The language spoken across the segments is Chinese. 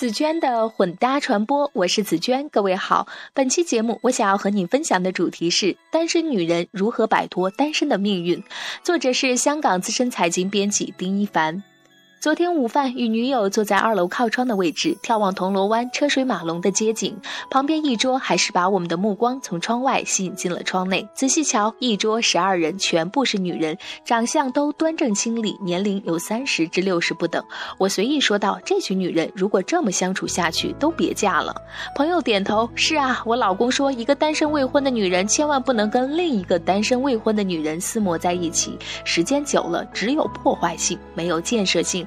紫娟的混搭传播，我是紫娟，各位好。本期节目，我想要和你分享的主题是单身女人如何摆脱单身的命运。作者是香港资深财经编辑丁一凡。昨天午饭，与女友坐在二楼靠窗的位置，眺望铜锣湾车水马龙的街景。旁边一桌还是把我们的目光从窗外吸引进了窗内。仔细瞧，一桌十二人，全部是女人，长相都端正清丽，年龄有三十至六十不等。我随意说道：“这群女人如果这么相处下去，都别嫁了。”朋友点头：“是啊，我老公说，一个单身未婚的女人千万不能跟另一个单身未婚的女人厮磨在一起，时间久了只有破坏性，没有建设性。”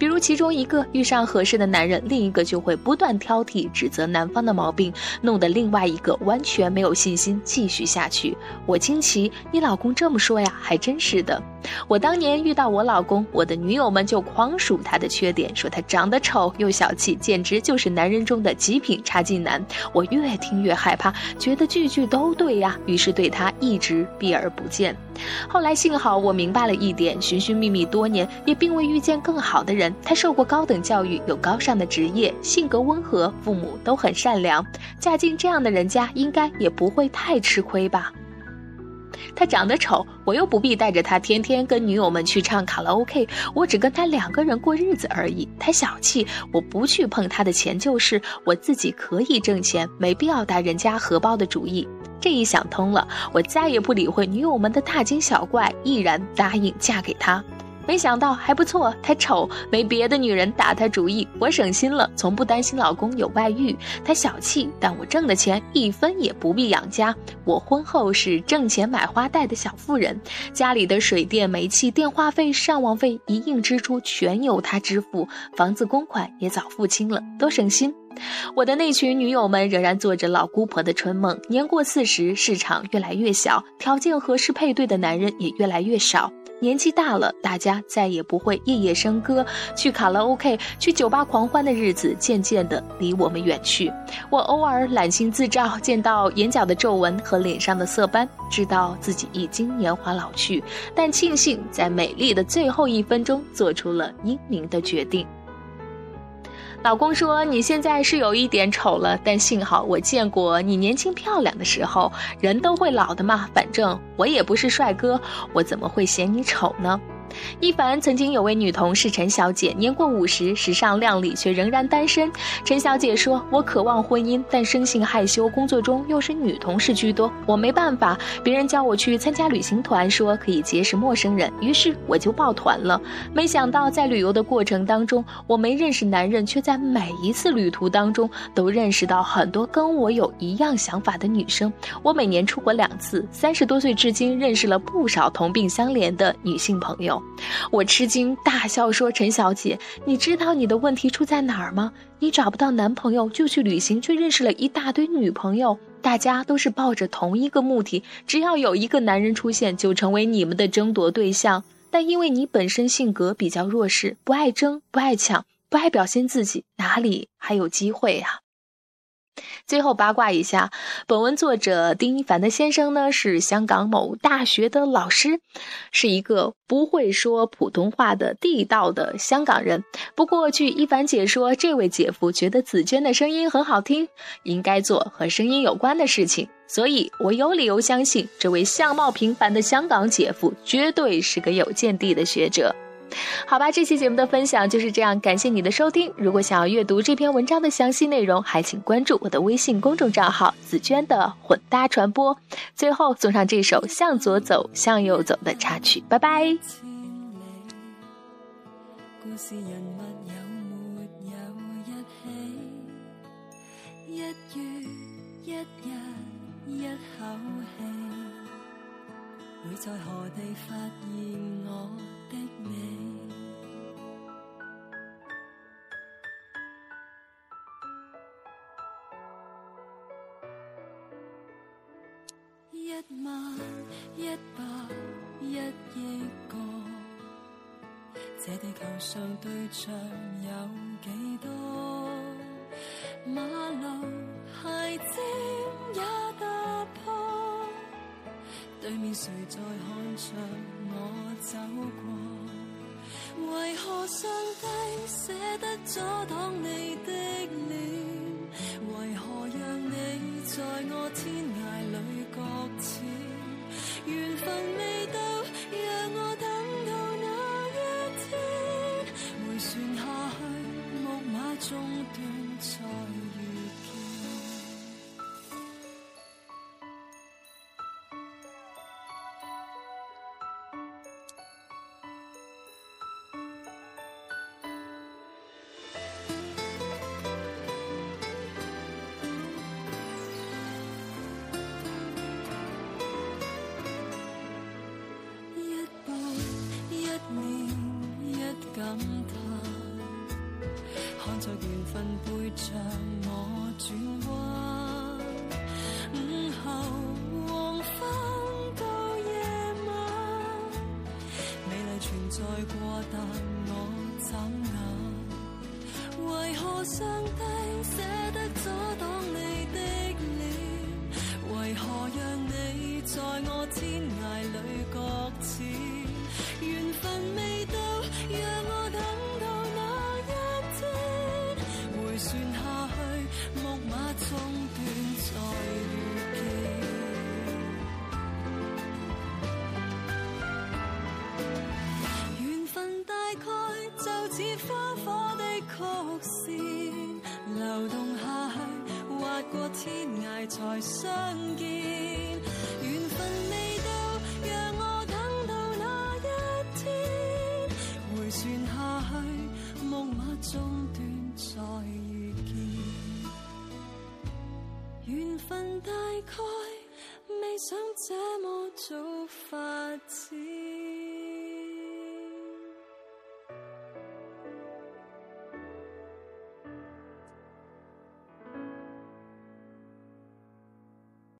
比如其中一个遇上合适的男人，另一个就会不断挑剔、指责男方的毛病，弄得另外一个完全没有信心继续下去。我惊奇，你老公这么说呀？还真是的。我当年遇到我老公，我的女友们就狂数他的缺点，说他长得丑又小气，简直就是男人中的极品差劲男。我越听越害怕，觉得句句都对呀，于是对他一直避而不见。后来幸好我明白了一点，寻寻觅觅多年，也并未遇见更好的人。他受过高等教育，有高尚的职业，性格温和，父母都很善良，嫁进这样的人家，应该也不会太吃亏吧。他长得丑，我又不必带着他天天跟女友们去唱卡拉 OK，我只跟他两个人过日子而已。他小气，我不去碰他的钱就是，我自己可以挣钱，没必要打人家荷包的主意。这一想通了，我再也不理会女友们的大惊小怪，毅然答应嫁给他。没想到还不错，他丑，没别的女人打他主意，我省心了，从不担心老公有外遇。他小气，但我挣的钱一分也不必养家。我婚后是挣钱买花戴的小妇人，家里的水电煤气、电话费、上网费一应支出全由他支付，房子公款也早付清了，多省心。我的那群女友们仍然做着老姑婆的春梦，年过四十，市场越来越小，条件合适配对的男人也越来越少。年纪大了，大家再也不会夜夜笙歌、去卡拉 OK、去酒吧狂欢的日子，渐渐地离我们远去。我偶尔揽镜自照，见到眼角的皱纹和脸上的色斑，知道自己已经年华老去，但庆幸在美丽的最后一分钟做出了英明的决定。老公说：“你现在是有一点丑了，但幸好我见过你年轻漂亮的时候。人都会老的嘛，反正我也不是帅哥，我怎么会嫌你丑呢？”一凡曾经有位女同事陈小姐，年过五十，时尚靓丽，却仍然单身。陈小姐说：“我渴望婚姻，但生性害羞，工作中又是女同事居多，我没办法。别人叫我去参加旅行团，说可以结识陌生人，于是我就报团了。没想到在旅游的过程当中，我没认识男人，却在每一次旅途当中都认识到很多跟我有一样想法的女生。我每年出国两次，三十多岁至今，认识了不少同病相怜的女性朋友。”我吃惊，大笑说：“陈小姐，你知道你的问题出在哪儿吗？你找不到男朋友就去旅行，却认识了一大堆女朋友，大家都是抱着同一个目的，只要有一个男人出现，就成为你们的争夺对象。但因为你本身性格比较弱势，不爱争，不爱抢，不爱表现自己，哪里还有机会呀？”最后八卦一下，本文作者丁一凡的先生呢是香港某大学的老师，是一个不会说普通话的地道的香港人。不过据一凡解说，这位姐夫觉得紫娟的声音很好听，应该做和声音有关的事情，所以我有理由相信，这位相貌平凡的香港姐夫绝对是个有见地的学者。好吧，这期节目的分享就是这样，感谢你的收听。如果想要阅读这篇文章的详细内容，还请关注我的微信公众账号“紫娟的混搭传播”。最后送上这首《向左走，向右走》的插曲，拜拜。故事人物有没有一起？一月一日一口气，会在何地发现我一亿个，这地球上对象有几多？马路鞋尖也踏破，对面谁在看着我走过？为何上帝舍得阻挡你的脸？为何让你在我天涯里？分背着我转弯。午后黄昏到夜晚，美丽存在过，但我眨眼。为何上帝舍得阻挡你的脸？为何让你在我天涯里搁浅？缘分未才相见，缘分未到，让我等到那一天，回旋下去，木马中断再遇见。缘分大概未想这么早发展。